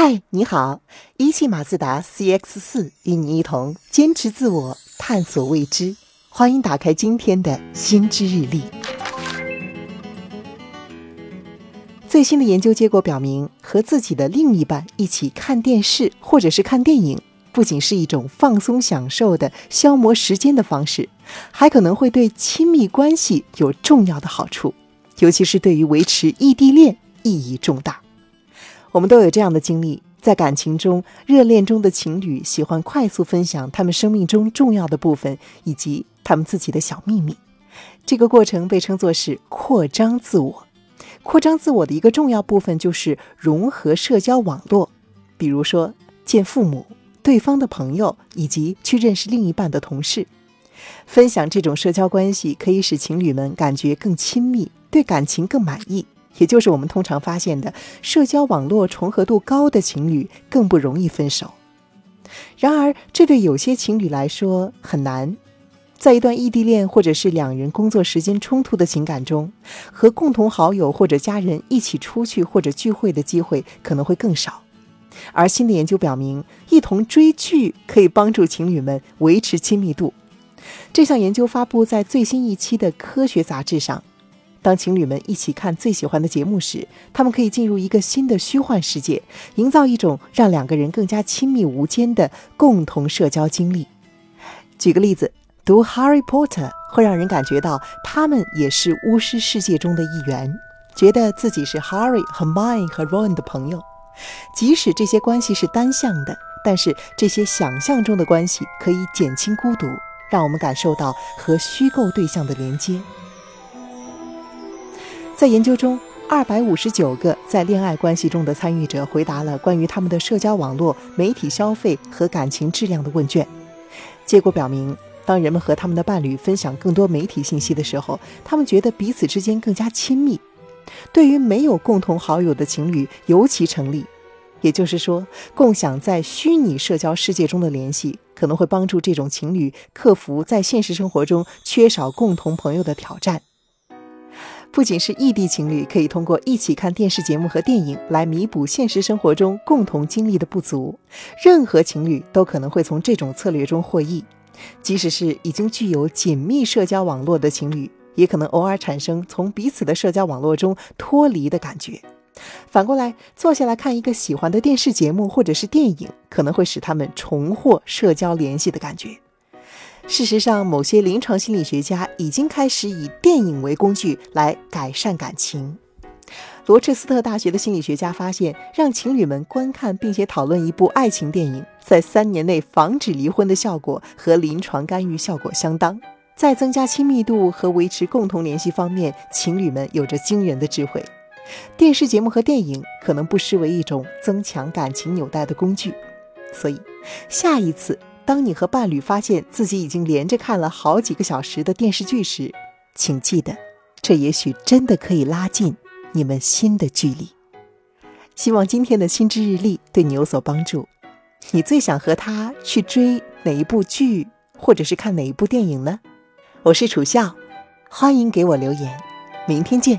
嗨，你好！一汽马自达 CX 四与你一同坚持自我，探索未知。欢迎打开今天的新知日历。最新的研究结果表明，和自己的另一半一起看电视或者是看电影，不仅是一种放松享受的消磨时间的方式，还可能会对亲密关系有重要的好处，尤其是对于维持异地恋意义重大。我们都有这样的经历，在感情中，热恋中的情侣喜欢快速分享他们生命中重要的部分以及他们自己的小秘密。这个过程被称作是扩张自我。扩张自我的一个重要部分就是融合社交网络，比如说见父母、对方的朋友，以及去认识另一半的同事。分享这种社交关系可以使情侣们感觉更亲密，对感情更满意。也就是我们通常发现的，社交网络重合度高的情侣更不容易分手。然而，这对有些情侣来说很难。在一段异地恋或者是两人工作时间冲突的情感中，和共同好友或者家人一起出去或者聚会的机会可能会更少。而新的研究表明，一同追剧可以帮助情侣们维持亲密度。这项研究发布在最新一期的科学杂志上。当情侣们一起看最喜欢的节目时，他们可以进入一个新的虚幻世界，营造一种让两个人更加亲密无间的共同社交经历。举个例子，读《Harry Potter》会让人感觉到他们也是巫师世界中的一员，觉得自己是 Harry、Hermione 和 Ron 的朋友。即使这些关系是单向的，但是这些想象中的关系可以减轻孤独，让我们感受到和虚构对象的连接。在研究中，二百五十九个在恋爱关系中的参与者回答了关于他们的社交网络、媒体消费和感情质量的问卷。结果表明，当人们和他们的伴侣分享更多媒体信息的时候，他们觉得彼此之间更加亲密。对于没有共同好友的情侣尤其成立。也就是说，共享在虚拟社交世界中的联系，可能会帮助这种情侣克服在现实生活中缺少共同朋友的挑战。不仅是异地情侣可以通过一起看电视节目和电影来弥补现实生活中共同经历的不足，任何情侣都可能会从这种策略中获益。即使是已经具有紧密社交网络的情侣，也可能偶尔产生从彼此的社交网络中脱离的感觉。反过来，坐下来看一个喜欢的电视节目或者是电影，可能会使他们重获社交联系的感觉。事实上，某些临床心理学家已经开始以电影为工具来改善感情。罗彻斯特大学的心理学家发现，让情侣们观看并且讨论一部爱情电影，在三年内防止离婚的效果和临床干预效果相当。在增加亲密度和维持共同联系方面，情侣们有着惊人的智慧。电视节目和电影可能不失为一种增强感情纽带的工具。所以，下一次。当你和伴侣发现自己已经连着看了好几个小时的电视剧时，请记得，这也许真的可以拉近你们心的距离。希望今天的心之日历对你有所帮助。你最想和他去追哪一部剧，或者是看哪一部电影呢？我是楚笑，欢迎给我留言。明天见。